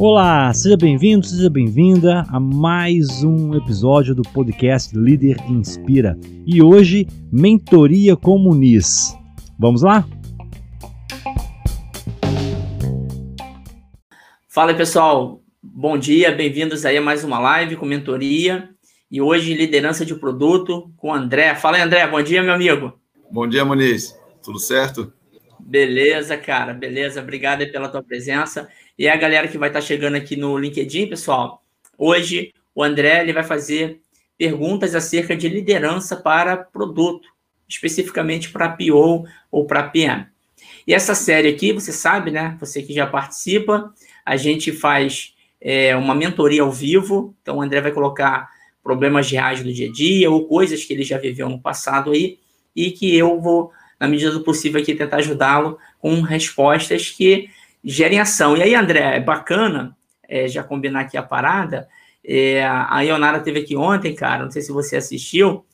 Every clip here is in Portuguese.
Olá, seja bem-vindo, seja bem-vinda a mais um episódio do podcast Líder Inspira. E hoje, Mentoria com Muniz. Vamos lá? Fala pessoal, bom dia, bem-vindos aí a mais uma live com mentoria. E hoje, liderança de produto com André. Fala aí, André, bom dia, meu amigo. Bom dia, Muniz. Tudo certo? Beleza, cara, beleza. Obrigado pela tua presença. E a galera que vai estar chegando aqui no LinkedIn, pessoal, hoje o André ele vai fazer perguntas acerca de liderança para produto, especificamente para PO ou para PM. E essa série aqui, você sabe, né? Você que já participa, a gente faz é, uma mentoria ao vivo. Então, o André vai colocar problemas reais do dia a dia ou coisas que ele já viveu no passado aí e que eu vou, na medida do possível, aqui tentar ajudá-lo com respostas que gerem ação. E aí, André, é bacana é, já combinar aqui a parada. É, a Ionara teve aqui ontem, cara, não sei se você assistiu,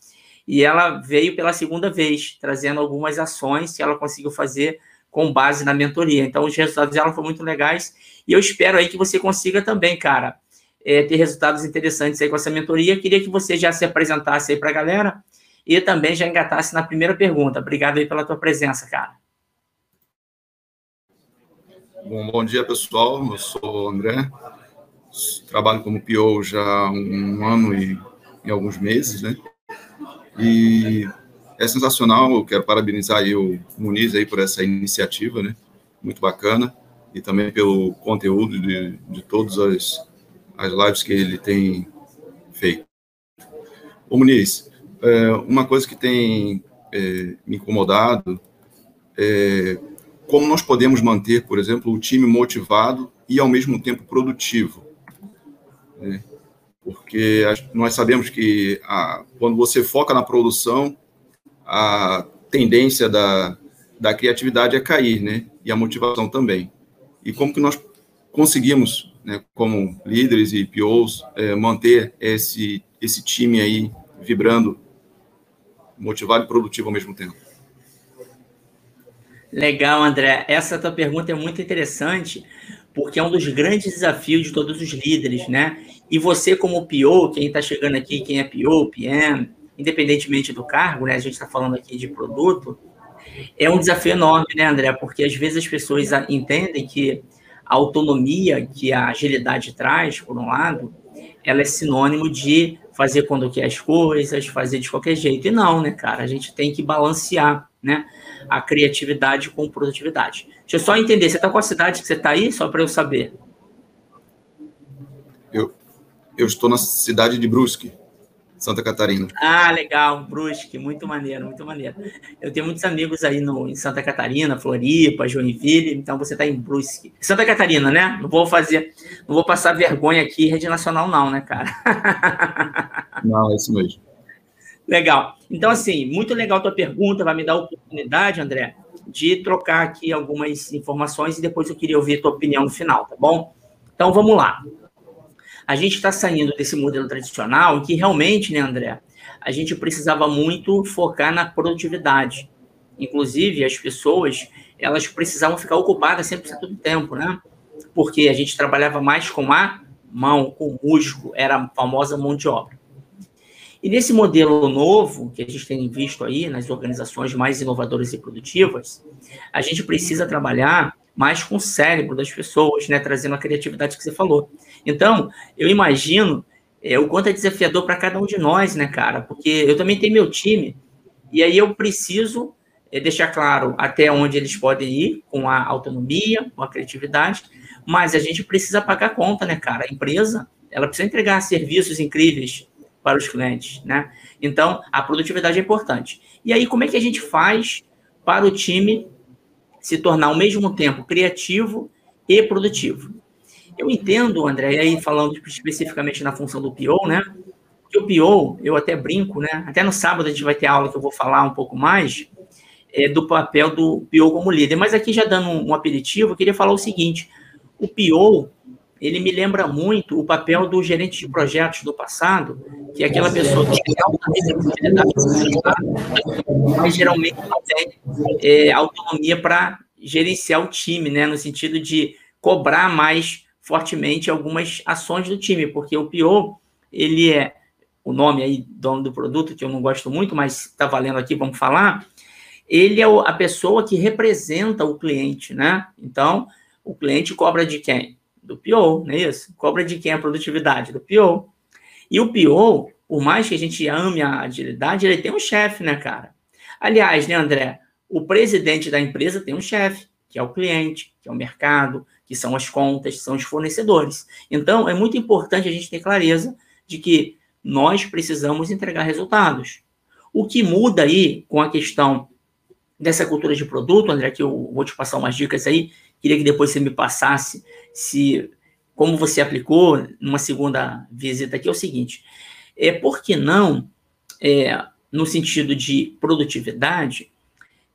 e ela veio pela segunda vez, trazendo algumas ações que ela conseguiu fazer com base na mentoria. Então, os resultados dela foram muito legais, e eu espero aí que você consiga também, cara, é, ter resultados interessantes aí com essa mentoria. Queria que você já se apresentasse aí para a galera e também já engatasse na primeira pergunta. Obrigado aí pela tua presença, cara. Bom, bom dia, pessoal. Eu sou o André. Trabalho como PO já há um ano e, e alguns meses, né? E é sensacional. Eu quero parabenizar aí o Muniz aí por essa iniciativa, né? Muito bacana. E também pelo conteúdo de, de todas as, as lives que ele tem feito. Ô Muniz, é, uma coisa que tem é, me incomodado é como nós podemos manter, por exemplo, o time motivado e ao mesmo tempo produtivo. Né? Porque nós sabemos que a, quando você foca na produção, a tendência da, da criatividade é cair, né? E a motivação também. E como que nós conseguimos, né, como líderes e POs, é, manter esse, esse time aí vibrando, motivado e produtivo ao mesmo tempo? Legal, André. Essa tua pergunta é muito interessante, porque é um dos grandes desafios de todos os líderes, né? E você, como PO, quem está chegando aqui, quem é PO, PM, independentemente do cargo, né? A gente está falando aqui de produto, é um desafio enorme, né, André? Porque às vezes as pessoas entendem que a autonomia que a agilidade traz, por um lado, ela é sinônimo de fazer quando quer as coisas, fazer de qualquer jeito. E não, né, cara? A gente tem que balancear, né? a criatividade com produtividade. Deixa eu só entender, você está com a cidade que você está aí, só para eu saber? Eu, eu estou na cidade de Brusque, Santa Catarina. Ah, legal, Brusque, muito maneiro, muito maneiro. Eu tenho muitos amigos aí no, em Santa Catarina, Floripa, Joinville, então você está em Brusque. Santa Catarina, né? Não vou fazer, não vou passar vergonha aqui, rede nacional não, né, cara? Não, é isso mesmo. Legal. Então, assim, muito legal a tua pergunta, vai me dar a oportunidade, André, de trocar aqui algumas informações e depois eu queria ouvir a tua opinião no final, tá bom? Então, vamos lá. A gente está saindo desse modelo tradicional que realmente, né, André, a gente precisava muito focar na produtividade. Inclusive, as pessoas, elas precisavam ficar ocupadas 100% do tempo, né? Porque a gente trabalhava mais com a mão, com o músculo, era a famosa mão de obra. E nesse modelo novo, que a gente tem visto aí nas organizações mais inovadoras e produtivas, a gente precisa trabalhar mais com o cérebro das pessoas, né, trazendo a criatividade que você falou. Então, eu imagino é, o quanto é desafiador para cada um de nós, né, cara? Porque eu também tenho meu time, e aí eu preciso é, deixar claro até onde eles podem ir com a autonomia, com a criatividade, mas a gente precisa pagar a conta, né, cara? A empresa, ela precisa entregar serviços incríveis para os clientes, né? Então, a produtividade é importante. E aí, como é que a gente faz para o time se tornar ao mesmo tempo criativo e produtivo? Eu entendo, André, aí falando especificamente na função do PO, né? Que o PO, eu até brinco, né? Até no sábado a gente vai ter aula que eu vou falar um pouco mais é, do papel do PO como líder. Mas aqui já dando um, um aperitivo, eu queria falar o seguinte: o PO ele me lembra muito o papel do gerente de projetos do passado, que é aquela pessoa que tem mas geralmente não tem é, autonomia para gerenciar o time, né? No sentido de cobrar mais fortemente algumas ações do time, porque o PO, ele é o nome aí, dono do produto, que eu não gosto muito, mas está valendo aqui, vamos falar. Ele é a pessoa que representa o cliente, né? Então, o cliente cobra de quem? Do PO, não é isso? Cobra de quem a produtividade? Do PO. E o PO, por mais que a gente ame a agilidade, ele tem um chefe, né, cara? Aliás, né, André? O presidente da empresa tem um chefe, que é o cliente, que é o mercado, que são as contas, que são os fornecedores. Então, é muito importante a gente ter clareza de que nós precisamos entregar resultados. O que muda aí com a questão dessa cultura de produto, André, que eu vou te passar umas dicas aí, queria que depois você me passasse se como você aplicou numa segunda visita aqui, é o seguinte, é por que não, é, no sentido de produtividade,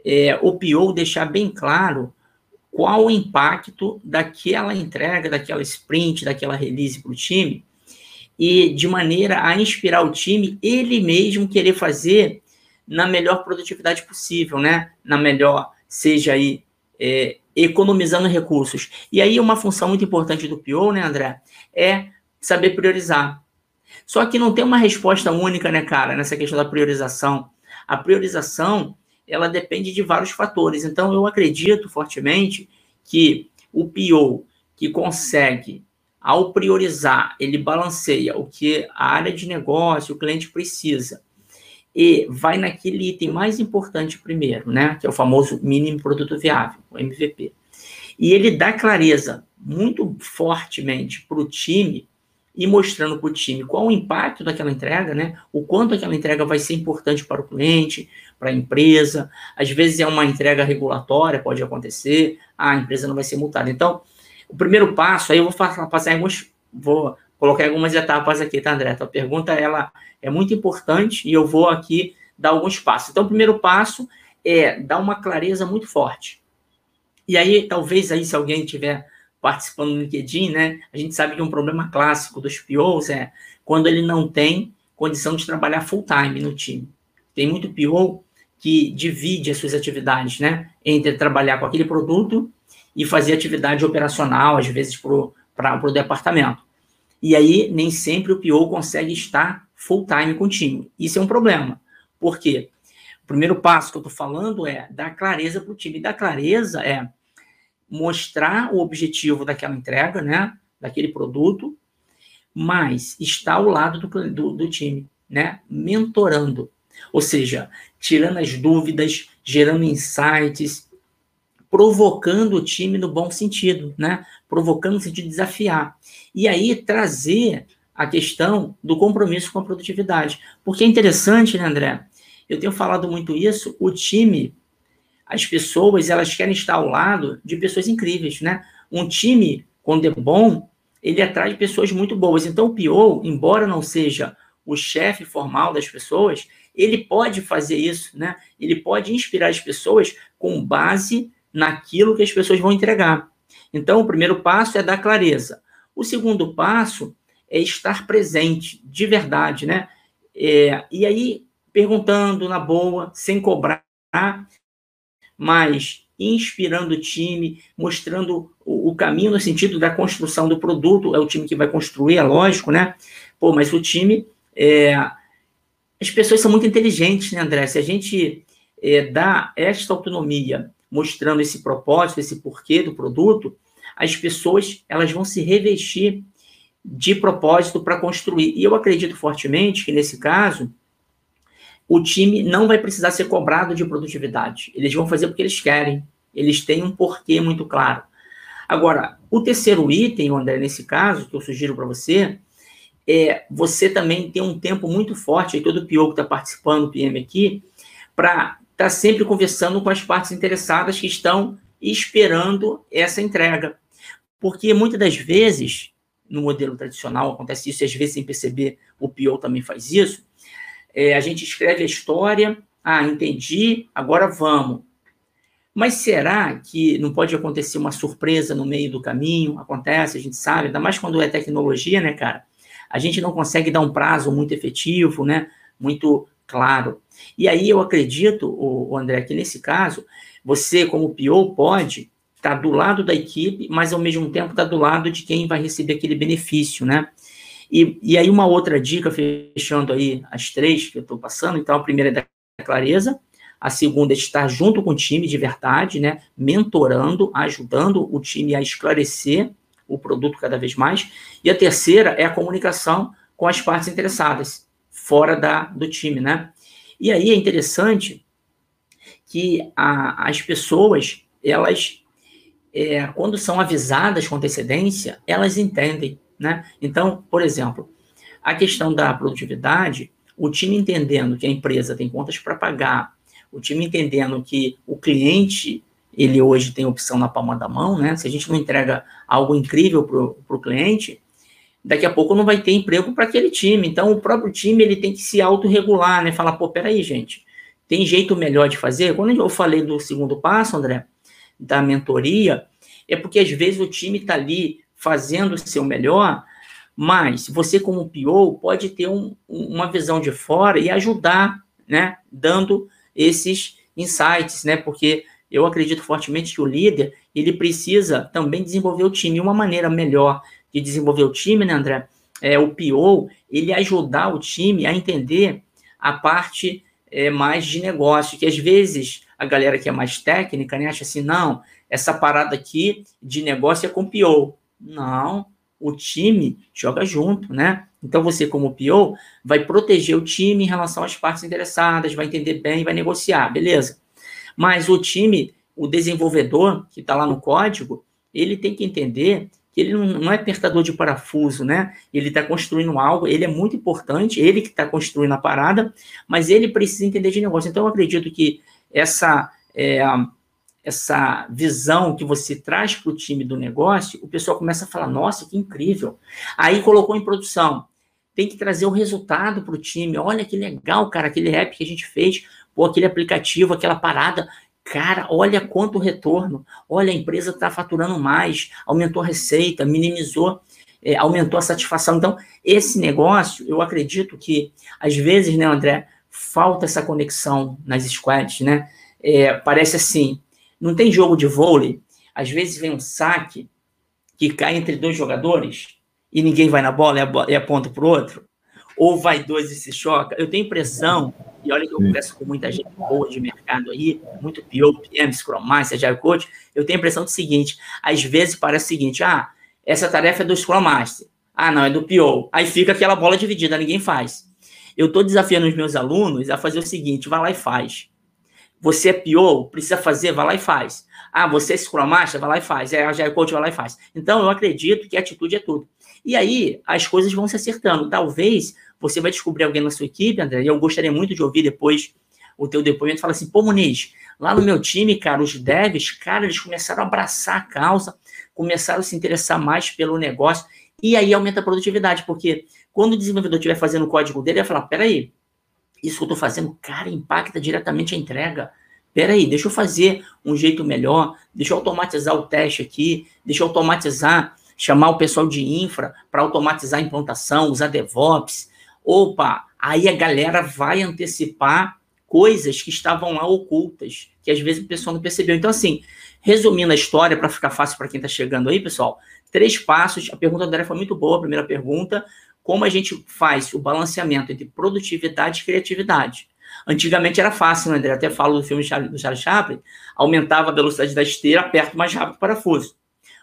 é, o PO deixar bem claro qual o impacto daquela entrega, daquela sprint, daquela release para o time, e de maneira a inspirar o time, ele mesmo querer fazer na melhor produtividade possível, né? Na melhor, seja aí é, economizando recursos. E aí uma função muito importante do PO, né, André, é saber priorizar. Só que não tem uma resposta única, né, cara, nessa questão da priorização. A priorização, ela depende de vários fatores. Então, eu acredito fortemente que o PO que consegue, ao priorizar, ele balanceia o que a área de negócio, o cliente precisa, e vai naquele item mais importante primeiro, né? Que é o famoso mínimo produto viável, o MVP. E ele dá clareza muito fortemente para o time e mostrando para o time qual o impacto daquela entrega, né? O quanto aquela entrega vai ser importante para o cliente, para a empresa. Às vezes é uma entrega regulatória, pode acontecer, a empresa não vai ser multada. Então, o primeiro passo, aí eu vou passar alguns, vou colocar algumas etapas aqui, tá, André? A pergunta ela é muito importante e eu vou aqui dar alguns passos. Então, o primeiro passo é dar uma clareza muito forte. E aí, talvez aí, se alguém tiver participando no LinkedIn, né? A gente sabe que um problema clássico dos POs é quando ele não tem condição de trabalhar full time no time. Tem muito PO que divide as suas atividades, né? Entre trabalhar com aquele produto e fazer atividade operacional, às vezes para o departamento. E aí, nem sempre o PO consegue estar full time com o time. Isso é um problema. Por quê? O primeiro passo que eu estou falando é dar clareza para o time. E dar clareza é mostrar o objetivo daquela entrega, né, daquele produto, mas estar ao lado do, do, do time, né, mentorando, ou seja, tirando as dúvidas, gerando insights, provocando o time no bom sentido, né, provocando no sentido de desafiar. E aí trazer a questão do compromisso com a produtividade. Porque é interessante, né, André? Eu tenho falado muito isso, o time as pessoas elas querem estar ao lado de pessoas incríveis, né? Um time, quando é bom, ele atrai pessoas muito boas. Então, o PO, embora não seja o chefe formal das pessoas, ele pode fazer isso, né? Ele pode inspirar as pessoas com base naquilo que as pessoas vão entregar. Então, o primeiro passo é dar clareza. O segundo passo é estar presente, de verdade, né? É, e aí, perguntando na boa, sem cobrar, mas inspirando o time, mostrando o, o, caminho no sentido da construção do produto. É o time que vai construir, é lógico, né? Pô, mas o time. É... As pessoas são muito inteligentes, né, André? Se a gente é, dá esta autonomia, mostrando esse propósito, esse porquê do produto, as pessoas elas vão se revestir de propósito para construir. E eu acredito fortemente que, nesse caso, o time não vai precisar ser cobrado de produtividade. Eles vão fazer porque eles querem. Eles têm um porquê muito claro. Agora, o terceiro item, André, nesse caso, que eu sugiro para você, é você também ter um tempo muito forte, aí todo o PO que está participando, o PM aqui, para estar tá sempre conversando com as partes interessadas que estão esperando essa entrega. Porque muitas das vezes, no modelo tradicional, acontece isso, e às vezes sem perceber, o PO também faz isso, é, a gente escreve a história, ah, entendi, agora vamos. Mas será que não pode acontecer uma surpresa no meio do caminho? Acontece, a gente sabe, ainda mais quando é tecnologia, né, cara? A gente não consegue dar um prazo muito efetivo, né? Muito claro. E aí eu acredito, o André, que nesse caso, Você, como PO, pode estar tá do lado da equipe, mas ao mesmo tempo estar tá do lado de quem vai receber aquele benefício, né? E, e aí uma outra dica, fechando aí as três que eu estou passando, então a primeira é da clareza, a segunda é estar junto com o time de verdade, né? Mentorando, ajudando o time a esclarecer o produto cada vez mais. E a terceira é a comunicação com as partes interessadas, fora da, do time, né? E aí é interessante que a, as pessoas, elas, é, quando são avisadas com antecedência, elas entendem, né? Então, por exemplo, a questão da produtividade, o time entendendo que a empresa tem contas para pagar, o time entendendo que o cliente ele hoje tem opção na palma da mão, né? Se a gente não entrega algo incrível para o cliente, daqui a pouco não vai ter emprego para aquele time. Então, o próprio time ele tem que se autorregular, né? Falar, pô, peraí, gente, tem jeito melhor de fazer? Quando eu falei do segundo passo, André, da mentoria, é porque às vezes o time está ali fazendo o seu melhor, mas você, como PO, pode ter um, uma visão de fora e ajudar, né? Dando esses insights, né? Porque eu acredito fortemente que o líder, ele precisa também desenvolver o time. Uma maneira melhor de desenvolver o time, né, André? É o PO, ele ajudar o time a entender a parte é, mais de negócio, que às vezes a galera que é mais técnica, né, acha assim, não, essa parada aqui de negócio é com o PO. Não, o time joga junto, né? Então você, como PO, vai proteger o time em relação às partes interessadas, vai entender bem, vai negociar, beleza? Mas o time, o desenvolvedor que está lá no código, ele tem que entender ele não é apertador de parafuso, né? Ele está construindo algo, ele é muito importante, ele que está construindo a parada, mas ele precisa entender de negócio. Então, eu acredito que essa, é, essa visão que você traz para o time do negócio, o pessoal começa a falar: nossa, que incrível. Aí colocou em produção. Tem que trazer o resultado para o time. Olha que legal, cara, aquele app que a gente fez pô, aquele aplicativo, aquela parada, cara, olha quanto retorno, olha, a empresa está faturando mais, aumentou a receita, minimizou, é, aumentou a satisfação. Então, esse negócio, eu acredito que, às vezes, né, André, falta essa conexão nas squads, né? É, parece assim, não tem jogo de vôlei, às vezes vem um saque que cai entre dois jogadores e ninguém vai na bola e aponta para o outro ou vai dois e se choca. Eu tenho impressão, e olha que eu converso com muita gente boa de mercado aí, muito PO, PM, Scrum Master, Agile Coach, eu tenho a impressão do seguinte, às vezes parece o seguinte, ah, essa tarefa é do Scrum Master, ah, não, é do PO. Aí fica aquela bola dividida, ninguém faz. Eu estou desafiando os meus alunos a fazer o seguinte, vai lá e faz. Você é PO, precisa fazer, vai lá e faz. Ah, você é Scrum Master, vai lá e faz. É Agile Coach, vai lá e faz. Então, eu acredito que atitude é tudo. E aí, as coisas vão se acertando. Talvez você vai descobrir alguém na sua equipe, André, e eu gostaria muito de ouvir depois o teu depoimento, fala assim, pô, Muniz, lá no meu time, cara, os devs, cara, eles começaram a abraçar a causa, começaram a se interessar mais pelo negócio, e aí aumenta a produtividade, porque quando o desenvolvedor estiver fazendo o código dele, ele vai falar, peraí, isso que eu estou fazendo, cara, impacta diretamente a entrega. Peraí, deixa eu fazer um jeito melhor, deixa eu automatizar o teste aqui, deixa eu automatizar, chamar o pessoal de infra para automatizar a implantação, usar DevOps, Opa, aí a galera vai antecipar coisas que estavam lá ocultas, que às vezes o pessoal não percebeu. Então, assim, resumindo a história, para ficar fácil para quem está chegando aí, pessoal, três passos. A pergunta da André foi muito boa, a primeira pergunta. Como a gente faz o balanceamento entre produtividade e criatividade? Antigamente era fácil, né, André? Até falo do filme do Charles Chaplin, aumentava a velocidade da esteira, aperta mais rápido o parafuso.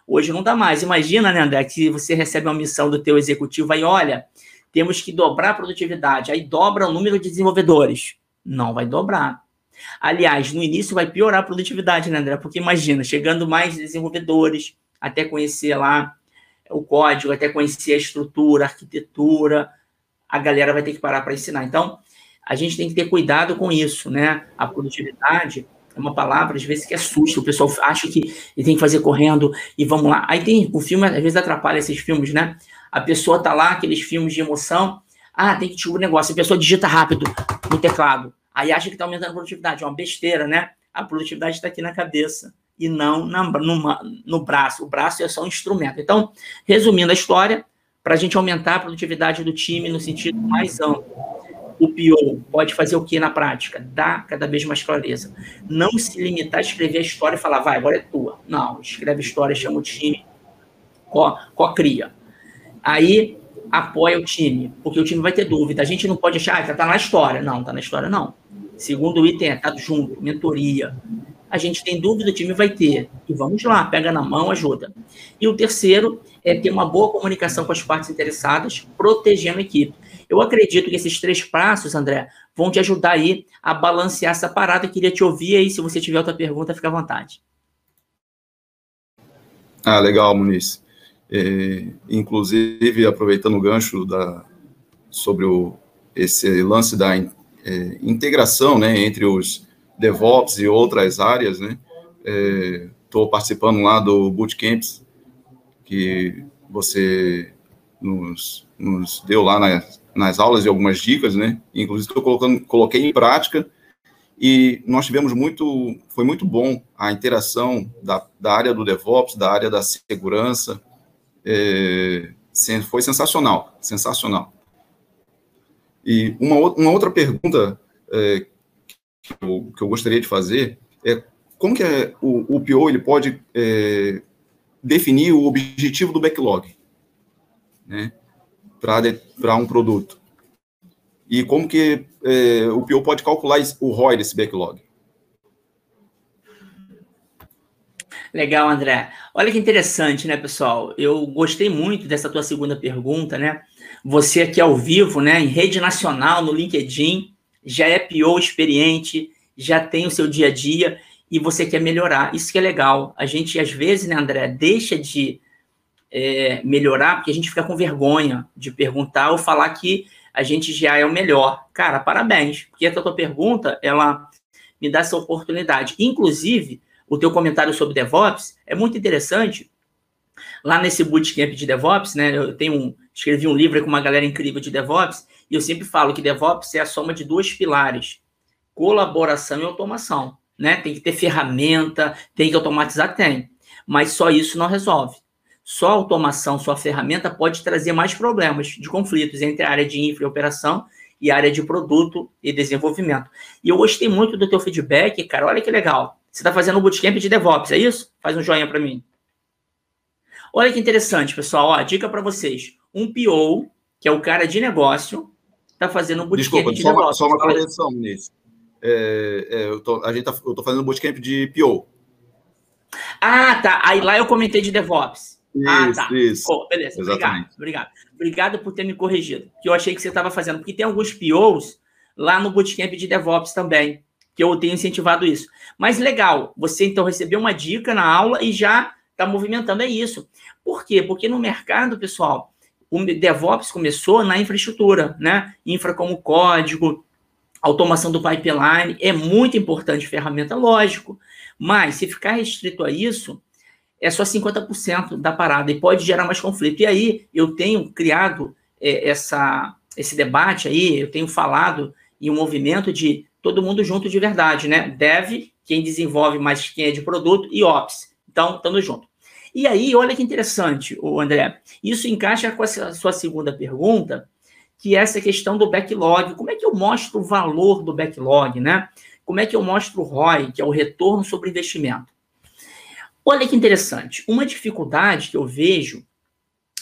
Hoje não dá mais. Imagina, né, André, que você recebe uma missão do teu executivo aí, olha, temos que dobrar a produtividade. Aí dobra o número de desenvolvedores. Não vai dobrar. Aliás, no início vai piorar a produtividade, né, André? Porque imagina, chegando mais desenvolvedores, até conhecer lá o código, até conhecer a estrutura, a arquitetura, a galera vai ter que parar para ensinar. Então, a gente tem que ter cuidado com isso, né? A produtividade é uma palavra, às vezes, que assusta. O pessoal acha que ele tem que fazer correndo e vamos lá. Aí tem o filme, às vezes, atrapalha esses filmes, né? A pessoa tá lá, aqueles filmes de emoção. Ah, tem que descobrir o negócio. A pessoa digita rápido no teclado. Aí acha que tá aumentando a produtividade. É uma besteira, né? A produtividade está aqui na cabeça e não na, no, no braço. O braço é só um instrumento. Então, resumindo a história, para a gente aumentar a produtividade do time no sentido mais amplo. O PO pode fazer o que na prática? Dar cada vez mais clareza. Não se limitar a escrever a história e falar, vai, agora é tua. Não, escreve a história, chama o time, co-cria. Aí apoia o time, porque o time vai ter dúvida. A gente não pode achar, ah, tá na história. Não, tá na história, não. Segundo item é, tá junto, mentoria. A gente tem dúvida, o time vai ter. E vamos lá, pega na mão, ajuda. E o terceiro é ter uma boa comunicação com as partes interessadas, protegendo a equipe. Eu acredito que esses três passos, André, vão te ajudar aí a balancear essa parada. Eu queria te ouvir aí, se você tiver outra pergunta, fica à vontade. Ah, legal, Muniz. É, inclusive, aproveitando o gancho da, sobre o, esse lance da é, integração né, entre os DevOps e outras áreas, né? Estou é, participando lá do Bootcamps, que você nos, nos deu lá nas, nas aulas e algumas dicas, né? Inclusive, estou colocando, coloquei em prática e nós tivemos muito, foi muito bom a interação da, da área do DevOps, da área da segurança, é, foi sensacional, sensacional. E uma, uma outra pergunta é, que, eu, que, eu, gostaria de fazer é como que é, o, o PO ele pode é, definir o objetivo do backlog, né, para um produto. E como que é, o PO pode calcular o ROI desse backlog. Legal, André. Olha que interessante, né, pessoal? Eu gostei muito dessa tua segunda pergunta, né? Você aqui ao vivo, né, em rede nacional, no LinkedIn, já é PO experiente, já tem o seu dia a dia e você quer melhorar. Isso que é legal. A gente, às vezes, né, André, deixa de é, melhorar porque a gente fica com vergonha de perguntar ou falar que a gente já é o melhor. Cara, parabéns, porque essa tua pergunta, ela me dá essa oportunidade. Inclusive, o teu comentário sobre DevOps é muito interessante. Lá nesse bootcamp de DevOps, né, eu tenho um, escrevi um livro com uma galera incrível de DevOps, e eu sempre falo que DevOps é a soma de dois pilares: colaboração e automação. Né? Tem que ter ferramenta, tem que automatizar, tem. Mas só isso não resolve. Só automação, só ferramenta pode trazer mais problemas de conflitos entre a área de infra e operação e a área de produto e desenvolvimento. E eu gostei muito do teu feedback, cara. Olha que legal. Você está fazendo um bootcamp de DevOps, é isso? Faz um joinha para mim. Olha que interessante, pessoal. Ó, dica para vocês. Um PO, que é o cara de negócio, está fazendo um bootcamp Desculpa, de só DevOps. Uma, só uma correção nisso. É, é, eu tô, a gente tá, eu tô fazendo um bootcamp de PO. Ah, tá. Aí lá eu comentei de DevOps. Ah, tá. isso. Oh, beleza, Exatamente. obrigado, obrigado. Obrigado por ter me corrigido, que eu achei que você estava fazendo, porque tem alguns POs lá no bootcamp de DevOps também que eu tenho incentivado isso. Mas legal, você então recebeu uma dica na aula e já está movimentando, é isso. Por quê? Porque no mercado, pessoal, o DevOps começou na infraestrutura, né? Infra como código, automação do pipeline, é muito importante ferramenta, lógico. Mas se ficar restrito a isso, é só 50% da parada e pode gerar mais conflito. E aí eu tenho criado é, essa, esse debate aí, eu tenho falado em um movimento de todo mundo junto de verdade, né? Dev, quem desenvolve, mais quem é de produto, e Ops. Então, estamos junto. E aí, olha que interessante, o André. Isso encaixa com a sua segunda pergunta, que é essa questão do backlog. Como é que eu mostro o valor do backlog, né? Como é que eu mostro o ROI, que é o retorno sobre investimento? Olha que interessante. Uma dificuldade que eu vejo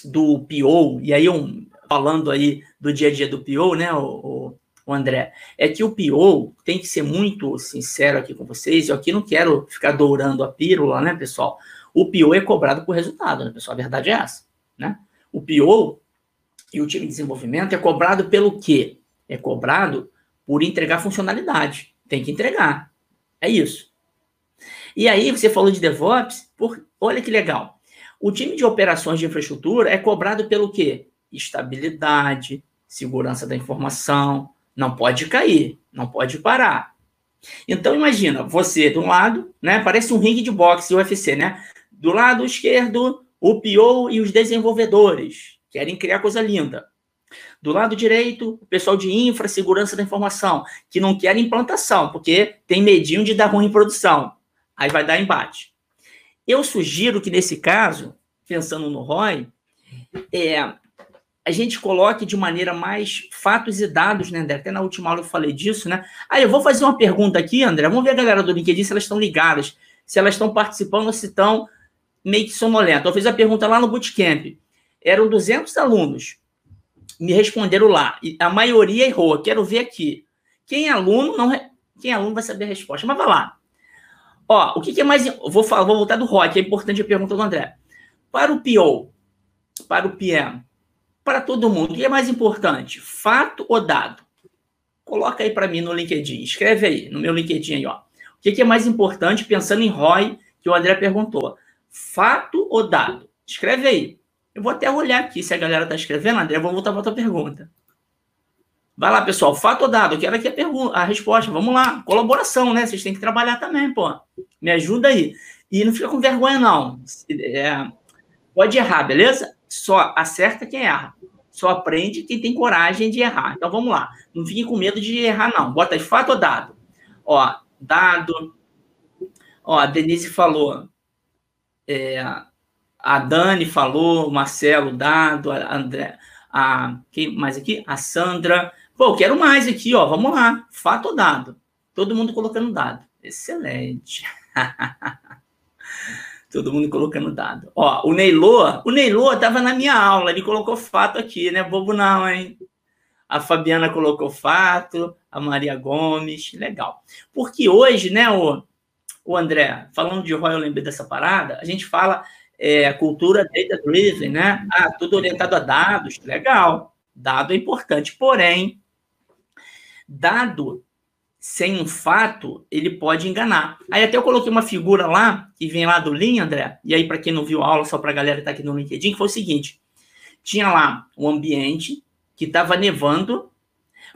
do PO, e aí eu falando aí do dia a dia do PO, né, o, o André, é que o PO tem que ser muito sincero aqui com vocês, eu aqui não quero ficar dourando a pílula, né, pessoal? O PO é cobrado por resultado, né, pessoal? A verdade é essa, né? O PO e o time de desenvolvimento é cobrado pelo quê? É cobrado por entregar funcionalidade. Tem que entregar. É isso. E aí, você falou de DevOps, por... olha que legal. O time de operações de infraestrutura é cobrado pelo quê? Estabilidade, segurança da informação, não pode cair, não pode parar. Então imagina, você do lado, né? Parece um ringue de boxe UFC, né? Do lado esquerdo, o PO e os desenvolvedores querem criar coisa linda. Do lado direito, o pessoal de infra, segurança da informação, que não quer implantação, porque tem medinho de dar ruim em produção. Aí vai dar embate. Eu sugiro que nesse caso, pensando no ROI, é, a gente coloque de maneira mais fatos e dados, né, André? Até na última aula eu falei disso, né? Aí eu vou fazer uma pergunta aqui, André. Vamos ver a galera do LinkedIn se elas estão ligadas, se elas estão participando ou se estão meio que sonolentas. Eu fiz a pergunta lá no Bootcamp. Eram 200 alunos. Me responderam lá. E a maioria errou. Quero ver aqui. Quem é aluno, não. Quem é aluno vai saber a resposta. Mas vai lá. Ó, o que, que é mais. Vou, falar, vou voltar do Rock, é importante a pergunta do André. Para o PO, para o PM, para todo mundo, o que é mais importante? Fato ou dado? Coloca aí para mim no LinkedIn, escreve aí, no meu LinkedIn aí, ó. O que é mais importante, pensando em ROI, que o André perguntou? Fato ou dado? Escreve aí. Eu vou até olhar aqui se a galera está escrevendo, André, eu vou voltar para a tua pergunta. Vai lá, pessoal. Fato ou dado? Eu quero aqui a, pergunta, a resposta. Vamos lá. Colaboração, né? Vocês têm que trabalhar também, pô. Me ajuda aí. E não fica com vergonha, não. É, pode errar, beleza? Só acerta quem erra. Só aprende quem tem coragem de errar. Então vamos lá. Não fiquem com medo de errar, não. Bota aí fato ou dado? Ó, dado. Ó, a Denise falou. É, a Dani falou, o Marcelo, dado, a André, a quem mais aqui? A Sandra. Pô, quero mais aqui, ó. Vamos lá. Fato ou dado? Todo mundo colocando dado. Excelente. Todo mundo colocando dado. Ó, o Neilô, o Neilô estava na minha aula, ele colocou fato aqui, né? Bobo não, hein? A Fabiana colocou fato, a Maria Gomes, legal. Porque hoje, né, o, o André, falando de Royal, eu lembrei dessa parada, a gente fala é, cultura data driven, né? Ah, tudo orientado a dados, legal. Dado é importante, porém, dado sem um fato, ele pode enganar. Aí até eu coloquei uma figura lá, que vem lá do Lean, André, e aí para quem não viu a aula, só para a galera que está aqui no LinkedIn, que foi o seguinte, tinha lá um ambiente que estava nevando,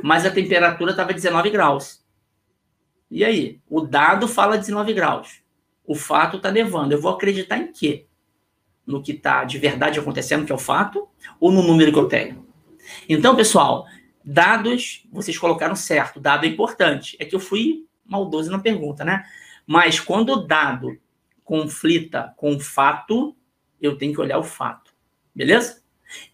mas a temperatura estava 19 graus. E aí? O dado fala 19 graus. O fato está nevando. Eu vou acreditar em quê? No que está de verdade acontecendo, que é o fato, ou no número que eu tenho? Então, pessoal, Dados, vocês colocaram certo, dado é importante. É que eu fui maldoso na pergunta, né? Mas quando o dado conflita com o fato, eu tenho que olhar o fato. Beleza?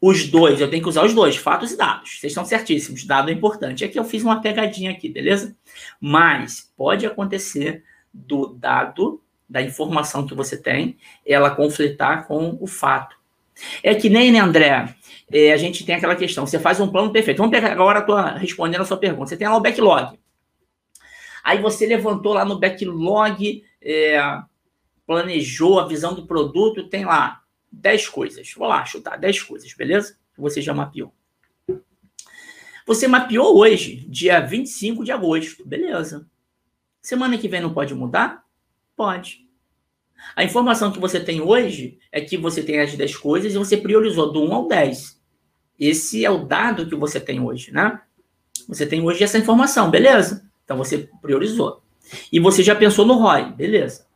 Os dois, eu tenho que usar os dois, fatos e dados. Vocês estão certíssimos. Dado é importante. É que eu fiz uma pegadinha aqui, beleza? Mas pode acontecer do dado, da informação que você tem, ela conflitar com o fato. É que nem, né, André? é, a gente tem aquela questão, você faz um plano perfeito. Vamos pegar agora, estou respondendo a sua pergunta. Você tem lá o backlog. Aí você levantou lá no backlog, é, planejou a visão do produto, tem lá 10 coisas. Vou lá chutar 10 coisas, beleza? Você já mapeou. Você mapeou hoje, dia 25 de agosto, beleza. Semana que vem não pode mudar? Pode. A informação que você tem hoje é que você tem as 10 coisas e você priorizou do 1 ao 10. Esse é o dado que você tem hoje, né? Você tem hoje essa informação, beleza? Então você priorizou. E você já pensou no ROI, beleza.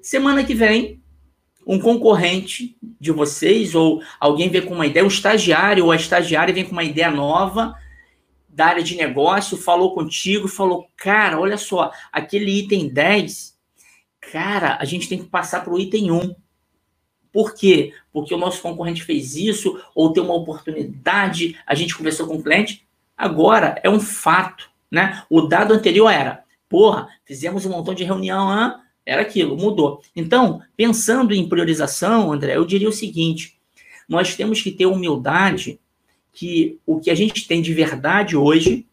Semana que vem, um concorrente de vocês, ou alguém vem com uma ideia, um estagiário ou a estagiária vem com uma ideia nova da área de negócio, falou contigo, falou, cara, olha só, aquele item 10, cara, a gente tem que passar para o item 1. Por quê? Porque o nosso concorrente fez isso, ou tem uma oportunidade, a gente conversou com o cliente. Agora é um fato, né? O dado anterior era, porra, fizemos um montão de reunião, ah, era aquilo, mudou. Então, pensando em priorização, André, eu diria o seguinte: nós temos que ter humildade que o que a gente tem de verdade hoje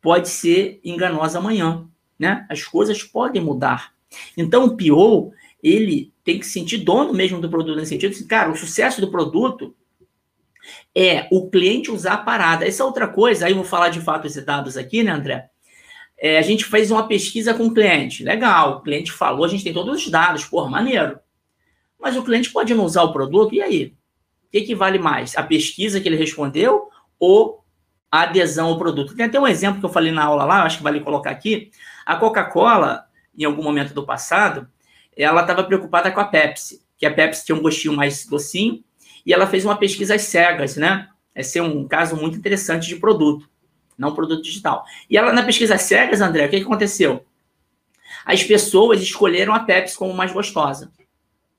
pode ser enganoso amanhã, né? As coisas podem mudar. Então, o PO, ele tem que sentir dono mesmo do produto nesse sentido. Cara, o sucesso do produto é o cliente usar a parada. Essa é outra coisa, aí eu vou falar de fatos e dados aqui, né, André? É, a gente fez uma pesquisa com o cliente. Legal, o cliente falou, a gente tem todos os dados, porra, maneiro. Mas o cliente pode não usar o produto, e aí? O que, que vale mais? A pesquisa que ele respondeu ou a adesão ao produto? Tem até um exemplo que eu falei na aula lá, acho que vale colocar aqui. A Coca-Cola, em algum momento do passado, ela estava preocupada com a Pepsi, que a Pepsi tinha um gostinho mais docinho, e ela fez uma pesquisa às cegas, né? Esse é um caso muito interessante de produto, não produto digital. E ela, na pesquisa às cegas, André, o que, que aconteceu? As pessoas escolheram a Pepsi como mais gostosa,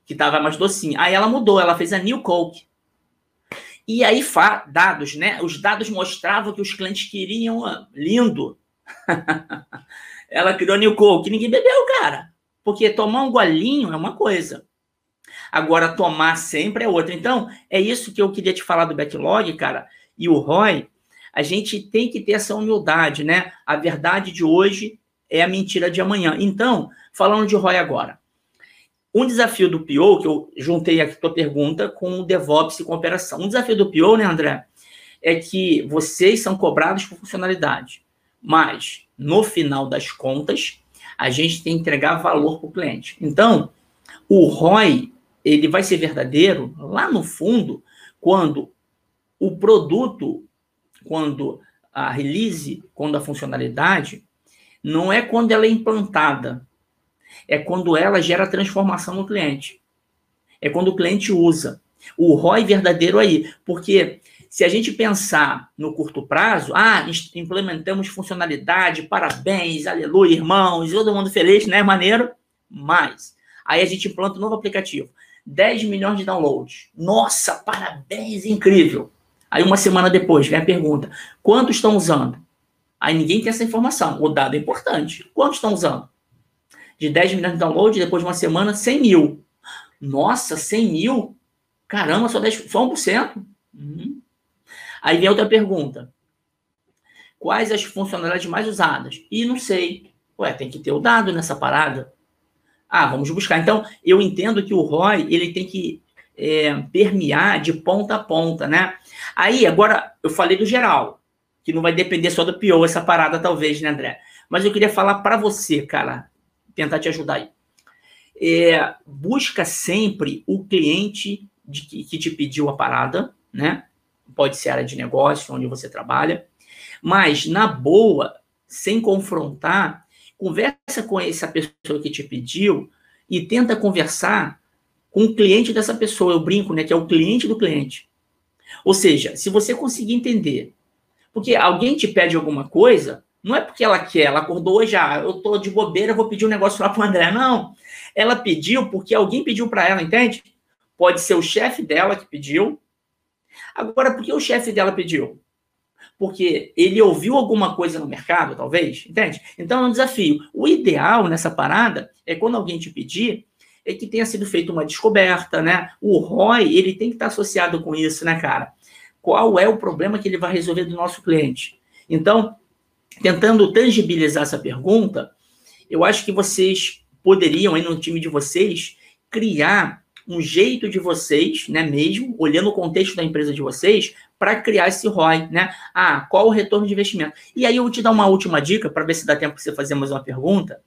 que estava mais docinha. Aí ela mudou, ela fez a New Coke. E aí, dados, né? Os dados mostravam que os clientes queriam. Ah, lindo! Ela criou New Coke, que ninguém bebeu, cara. Porque tomar um golinho é uma coisa. Agora, tomar sempre é outra. Então, é isso que eu queria te falar do backlog, cara. E o ROI, a gente tem que ter essa humildade, né? A verdade de hoje é a mentira de amanhã. Então, falando de ROI agora. Um desafio do PO, que eu juntei aqui a tua pergunta com o DevOps e com operação. Um desafio do PO, né, André, é que vocês são cobrados por funcionalidade. Mas, no final das contas, a gente tem que entregar valor para o cliente. Então, o ROI, ele vai ser verdadeiro lá no fundo, quando o produto, quando a release, quando a funcionalidade, não é quando ela é implantada, é quando ela gera transformação no cliente. É quando o cliente usa. O ROI verdadeiro aí, porque se a gente pensar no curto prazo, ah, implementamos funcionalidade, parabéns, aleluia, irmãos, todo mundo feliz, né? Maneiro. Mas, aí a gente implanta um novo aplicativo. 10 milhões de downloads. Nossa, parabéns, incrível. Aí uma semana depois vem a pergunta: quantos estão usando? Aí ninguém tem essa informação. O dado é importante. Quantos estão usando? De 10 milhões de downloads, depois de uma semana, 100 mil. Nossa, 100 mil? Caramba, só, 10, só 1%? Uhum. Aí vem outra pergunta. Quais as funcionalidades mais usadas? E não sei. Ué, tem que ter o dado nessa parada. Ah, vamos buscar. Então, eu entendo que o ROI ele tem que é, permear de ponta a ponta, né? Aí, agora, eu falei do geral, que não vai depender só do PO essa parada, talvez, né, André? Mas eu queria falar para você, cara, tentar te ajudar aí. É, busca sempre o cliente de que, que te pediu a parada, né? Pode ser área de negócio, onde você trabalha, mas na boa, sem confrontar, conversa com essa pessoa que te pediu e tenta conversar com o cliente dessa pessoa. Eu brinco, né, que é o cliente do cliente. Ou seja, se você conseguir entender, porque alguém te pede alguma coisa, não é porque ela quer, ela acordou já, ah, eu tô de bobeira, vou pedir um negócio lá pro André. Não. Ela pediu porque alguém pediu para ela, entende? Pode ser o chefe dela que pediu, Agora, por que o chefe dela pediu? Porque ele ouviu alguma coisa no mercado, talvez, entende? Então é um desafio. O ideal nessa parada é quando alguém te pedir, é que tenha sido feita uma descoberta, né? O ROI, ele tem que estar associado com isso, né, cara? Qual é o problema que ele vai resolver do nosso cliente? Então, tentando tangibilizar essa pergunta, eu acho que vocês poderiam, aí no time de vocês, criar um jeito de vocês, né, mesmo, olhando o contexto da empresa de vocês, para criar esse ROI, né? Ah, qual o retorno de investimento? E aí eu vou te dar uma última dica, para ver se dá tempo para você fazer mais uma pergunta.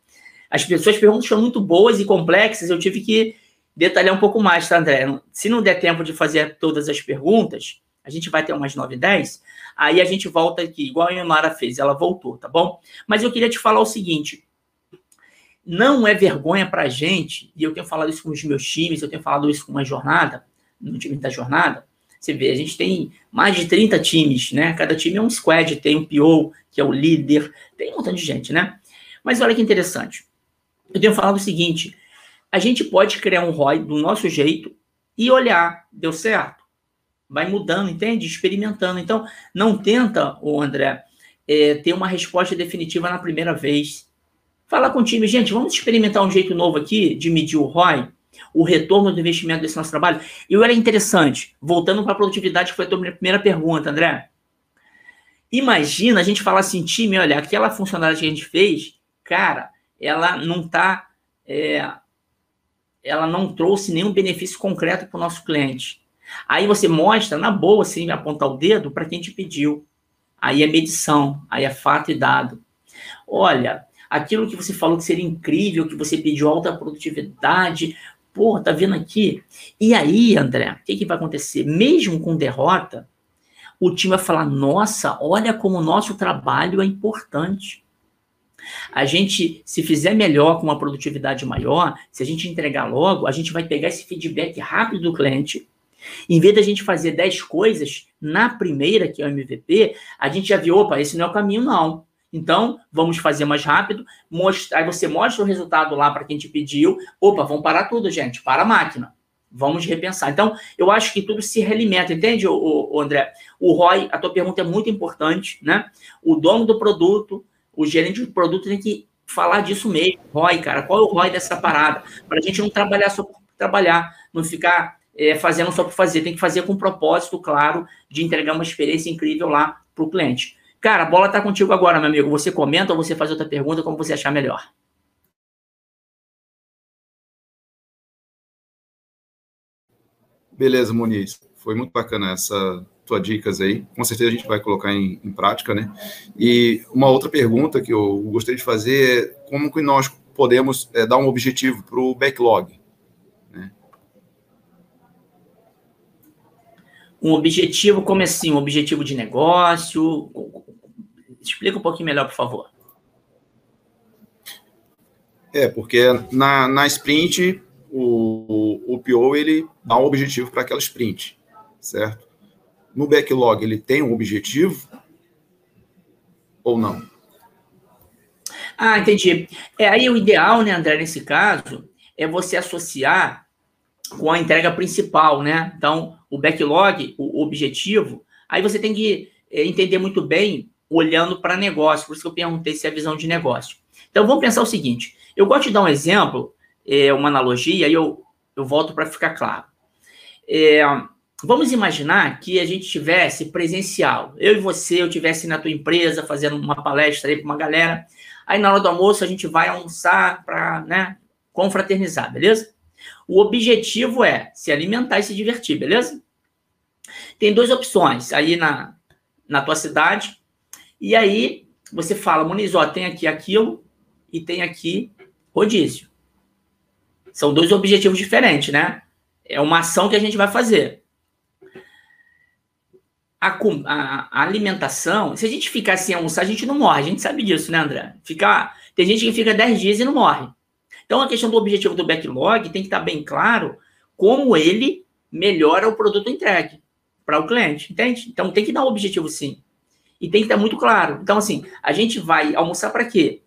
As pessoas perguntas são muito boas e complexas, eu tive que detalhar um pouco mais, tá, André? Se não der tempo de fazer todas as perguntas, a gente vai ter umas 9, 10, aí a gente volta aqui, igual a Yamara fez, ela voltou, tá bom? Mas eu queria te falar o seguinte, não é vergonha para a gente, e eu tenho falado isso com os meus times, eu tenho falado isso com uma jornada, no time da jornada. Você vê, a gente tem mais de 30 times, né? Cada time é um squad, tem um PO, que é o líder, tem um montão de gente, né? Mas olha que interessante. Eu tenho falado o seguinte: a gente pode criar um ROI do nosso jeito e olhar, deu certo. Vai mudando, entende? Experimentando. Então, não tenta, o André, é, ter uma resposta definitiva na primeira vez Falar com o time, gente, vamos experimentar um jeito novo aqui de medir o ROI, o retorno do investimento desse nosso trabalho. E olha interessante, voltando para a produtividade, que foi a tua primeira pergunta, André. Imagina a gente falar assim, time, olha, aquela funcionalidade que a gente fez, cara, ela não está, é, ela não trouxe nenhum benefício concreto para o nosso cliente. Aí você mostra, na boa, assim, apontar o dedo, para quem te pediu. Aí é medição, aí é fato e dado. Olha, aquilo que você falou que seria incrível, que você pediu alta produtividade. Pô, tá vendo aqui? E aí, André, o que, que vai acontecer? Mesmo com derrota, o time vai falar: nossa, olha como o nosso trabalho é importante. A gente, se fizer melhor, com uma produtividade maior, se a gente entregar logo, a gente vai pegar esse feedback rápido do cliente. Em vez da gente fazer 10 coisas na primeira, que é o MVP, a gente já viu, opa, esse não é o caminho, não. Então, vamos fazer mais rápido. Mostra, aí você mostra o resultado lá para quem te pediu. Opa, vamos parar tudo, gente. Para a máquina. Vamos repensar. Então, eu acho que tudo se realimenta, entende, o, o, André? O ROI, a tua pergunta é muito importante, né? O dono do produto, o gerente do produto tem que falar disso mesmo. ROI, cara, qual é o ROI dessa parada? Para a gente não trabalhar só por trabalhar, não ficar é, fazendo só por fazer. Tem que fazer com um propósito, claro, de entregar uma experiência incrível lá para o cliente. Cara, a bola está contigo agora, meu amigo. Você comenta ou você faz outra pergunta, como você achar melhor. Beleza, Muniz. Foi muito bacana essa tua dicas aí. Com certeza a gente vai colocar em, em, prática, né? E uma outra pergunta que eu gostaria de fazer é como que nós podemos é, dar um objetivo para o backlog? Né? Um objetivo, como assim? Um objetivo de negócio? Explica um pouquinho melhor, por favor. É, porque na, na sprint o, o PO ele dá um objetivo para aquela sprint, certo? No backlog ele tem um objetivo ou não? Ah, entendi. É, aí o ideal, né, André, nesse caso, é você associar com a entrega principal, né? Então, o backlog, o objetivo, aí você tem que é, entender muito bem olhando para negócio, por isso que eu perguntei se é visão de negócio. Então, vamos pensar o seguinte, eu gosto de dar um exemplo é, uma analogia, e eu, eu volto para ficar claro. É, vamos imaginar que a gente tivesse presencial. Eu e você, eu tivesse na tua empresa fazendo uma palestra aí para uma galera. Aí na hora do almoço a gente vai almoçar para, né, confraternizar, beleza? O objetivo é se alimentar e se divertir, beleza? Tem duas opções aí na, na tua cidade. E aí você fala, Muniz, ó, tem aqui aquilo e tem aqui rodízio. São dois objetivos diferentes, né? É uma ação que a gente vai fazer. A, a, a, alimentação, se a gente ficar sem almoçar, a gente não morre. A gente sabe disso, né, André? Ficar, tem gente que fica 10 dias e não morre. Então, a questão do objetivo do backlog tem que estar bem claro como ele melhora o produto entregue para o cliente, entende? Então, tem que dar um objetivo sim. E tem que estar muito claro. Então, assim, a gente vai almoçar para quê?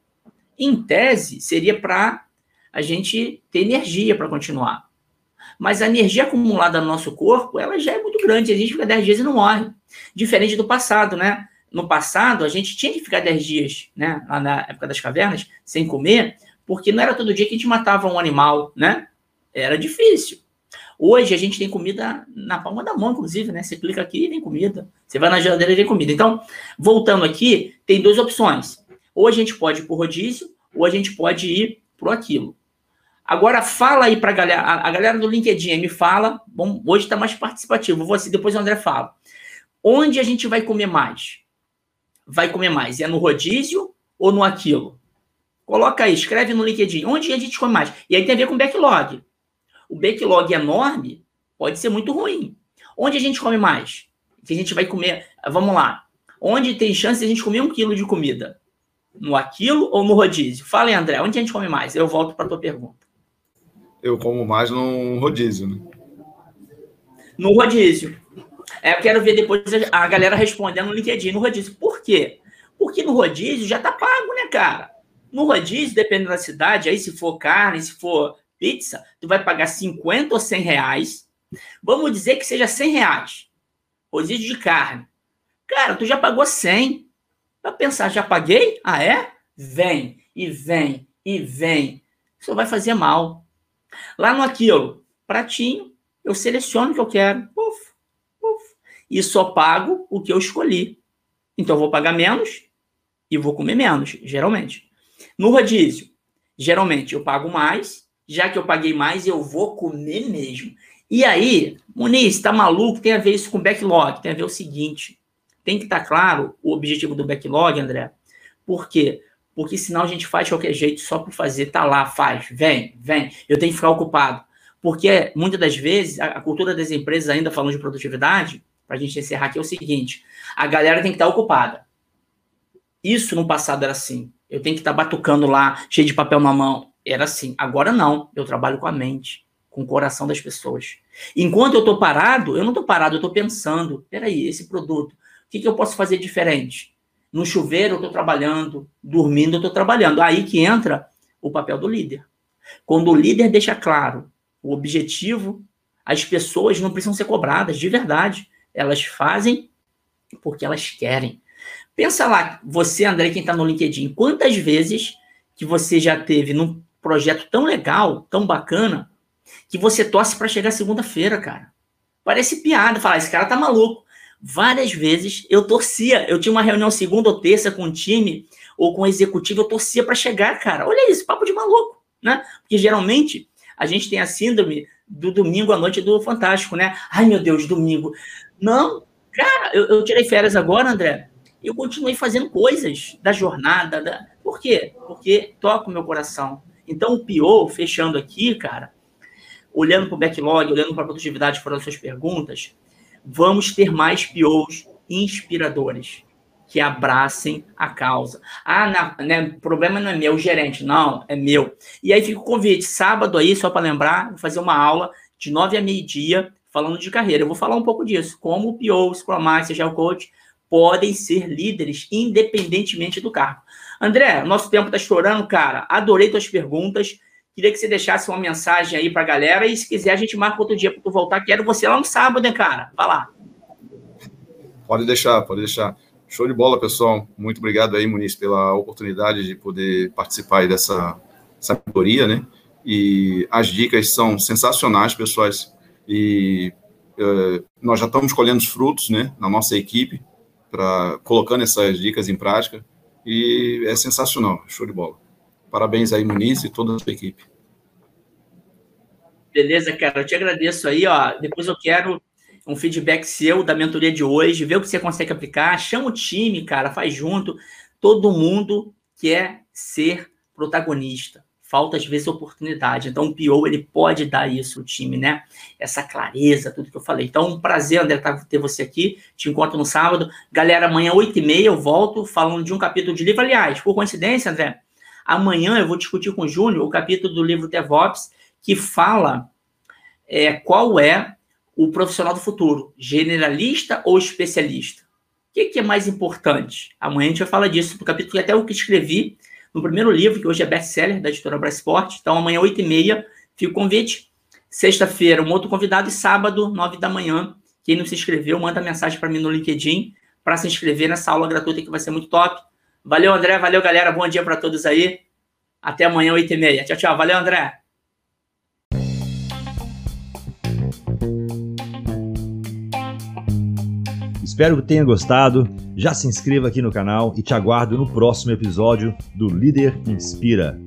Em tese, seria para a gente ter energia para continuar. Mas a energia acumulada no nosso corpo, ela já é muito grande. A gente fica 10 dias e não morre. Diferente do passado, né? No passado, a gente tinha que ficar 10 dias, né? Lá na época das cavernas, sem comer, porque não era todo dia que a gente matava um animal, né? Era difícil. Hoje a gente tem comida na palma da mão, inclusive, né? Você clica aqui e tem comida. Você vai na geladeira e tem comida. Então, voltando aqui, tem duas opções. Ou a gente pode ir por rodízio, ou a gente pode ir pro aquilo. Agora fala aí para galera, a galera do LinkedIn me fala, bom, hoje está mais participativo, você depois o André fala. Onde a gente vai comer mais? Vai comer mais? É no rodízio ou no aquilo? Coloca aí, escreve no LinkedIn. Onde a gente come mais? E aí tem a ver com backlog. O backlog enorme pode ser muito ruim. Onde a gente come mais? Que a gente vai comer. Vamos lá. Onde tem chance de a gente comer um quilo de comida? No aquilo ou no rodízio? Fala aí, André, onde a gente come mais? Eu volto para tua pergunta eu como mais no rodízio, né? No rodízio. É, eu quero ver depois a galera respondendo no LinkedIn, no rodízio. Por quê? Porque no rodízio já tá pago, né, cara? No rodízio, dependendo da cidade, aí se for carne, se for pizza, tu vai pagar 50 ou 100 reais. Vamos dizer que seja 100 reais. Rodízio de carne. Cara, tu já pagou 100. Pra pensar, já paguei? Ah, é? Vem, e vem, e vem. Isso vai fazer mal. Lá no aquilo, pratinho, eu seleciono o que eu quero. Uf, uf, e só pago o que eu escolhi. Então eu vou pagar menos e vou comer menos, geralmente. No rodízio, geralmente eu pago mais, já que eu paguei mais, eu vou comer mesmo. E aí, Muniz, tá maluco? Tem a ver isso com backlog. Tem a ver o seguinte: tem que estar tá claro o objetivo do backlog, André. Por quê? porque senão a gente faz de qualquer jeito só por fazer, tá lá, faz, vem, vem, eu tenho que ficar ocupado. Porque muitas das vezes a, cultura das empresas, ainda falando de produtividade, para a gente encerrar aqui, é o seguinte: a galera tem que estar tá ocupada. Isso no passado era assim. Eu tenho que estar tá batucando lá, cheio de papel na mão. Era assim. Agora não. Eu trabalho com a mente, com o coração das pessoas. Enquanto eu estou parado, eu não estou parado, eu estou pensando: peraí, esse produto, o que, que eu posso fazer diferente? No chuveiro eu estou trabalhando, dormindo eu estou trabalhando. Aí que entra o papel do líder. Quando o líder deixa claro o objetivo, As pessoas não precisam ser cobradas, de verdade. Elas fazem porque elas querem. Pensa lá, você, André, quem está no LinkedIn, quantas vezes que você já teve num projeto tão legal, tão bacana, que você torce para chegar segunda-feira, cara. Parece piada falar, esse cara tá maluco. Várias vezes eu torcia, eu tinha uma reunião segunda ou terça com o time ou com o executivo, eu torcia para chegar, cara. Olha isso, papo de maluco, né? Porque geralmente a gente tem a síndrome do domingo à noite do Fantástico, né? Ai, meu Deus, domingo. Não, cara, eu, eu tirei férias agora, André. Eu continuei fazendo coisas da jornada. Da... Por quê? Porque toca o meu coração. Então, o pior, fechando aqui, cara, olhando para o backlog, olhando para a produtividade, foram as suas perguntas, vamos ter mais POs inspiradores que abracem a causa. Ah, não, né, o problema não é meu, gerente, não, é meu. E aí fica o convite, sábado aí, só para lembrar, vou fazer uma aula de nove a meio-dia falando de carreira. Eu vou falar um pouco disso, como o PO, o Scrum Master, o Coach, podem ser líderes independentemente do cargo. André, nosso tempo está estourando, cara. Adorei tuas perguntas. Queria que você deixasse uma mensagem aí para a galera e se quiser a gente marca outro dia para tu voltar. Quero você lá no sábado, né, cara? Vai lá. Pode deixar, pode deixar. Show de bola, pessoal. Muito obrigado aí, Muniz, pela oportunidade de poder participar aí dessa, mentoria, né? E as dicas são sensacionais, pessoais. E uh, nós já estamos colhendo os frutos, né, na nossa equipe, para colocando essas dicas em prática. E é sensacional, show de bola. Parabéns aí, Muniz, e toda a sua equipe. Beleza, cara. Eu te agradeço aí, ó. Depois eu quero um feedback seu da mentoria de hoje, ver o que você consegue aplicar, chama o time, cara, faz junto. Todo mundo quer ser protagonista. Falta, às vezes, oportunidade. Então, o PO, ele pode dar isso ao time, né? Essa clareza, tudo que eu falei. Então, um prazer, André, tá, ter você aqui. Te encontro no sábado. Galera, amanhã, 8h30, eu volto falando de um capítulo de livro. Aliás, por coincidência, André, amanhã eu vou discutir com o Júnior o capítulo do livro DevOps, que fala é, qual é o profissional do futuro, generalista ou especialista? O que, que é mais importante? Amanhã a gente vai falar disso, no capítulo até o que escrevi no primeiro livro, que hoje é best-seller da editora Brasport. Então, amanhã, 8h30, fica o convite. Sexta-feira, um outro convidado. E sábado, 9 da manhã, quem não se inscreveu, manda mensagem para mim no LinkedIn para se inscrever nessa aula gratuita que vai ser muito top. Valeu, André. Valeu, galera. Bom dia para todos aí. Até amanhã, 8h30. Tchau, tchau. Valeu, André. Espero que tenha gostado. Já se inscreva aqui no canal e te aguardo no próximo episódio do Líder Inspira.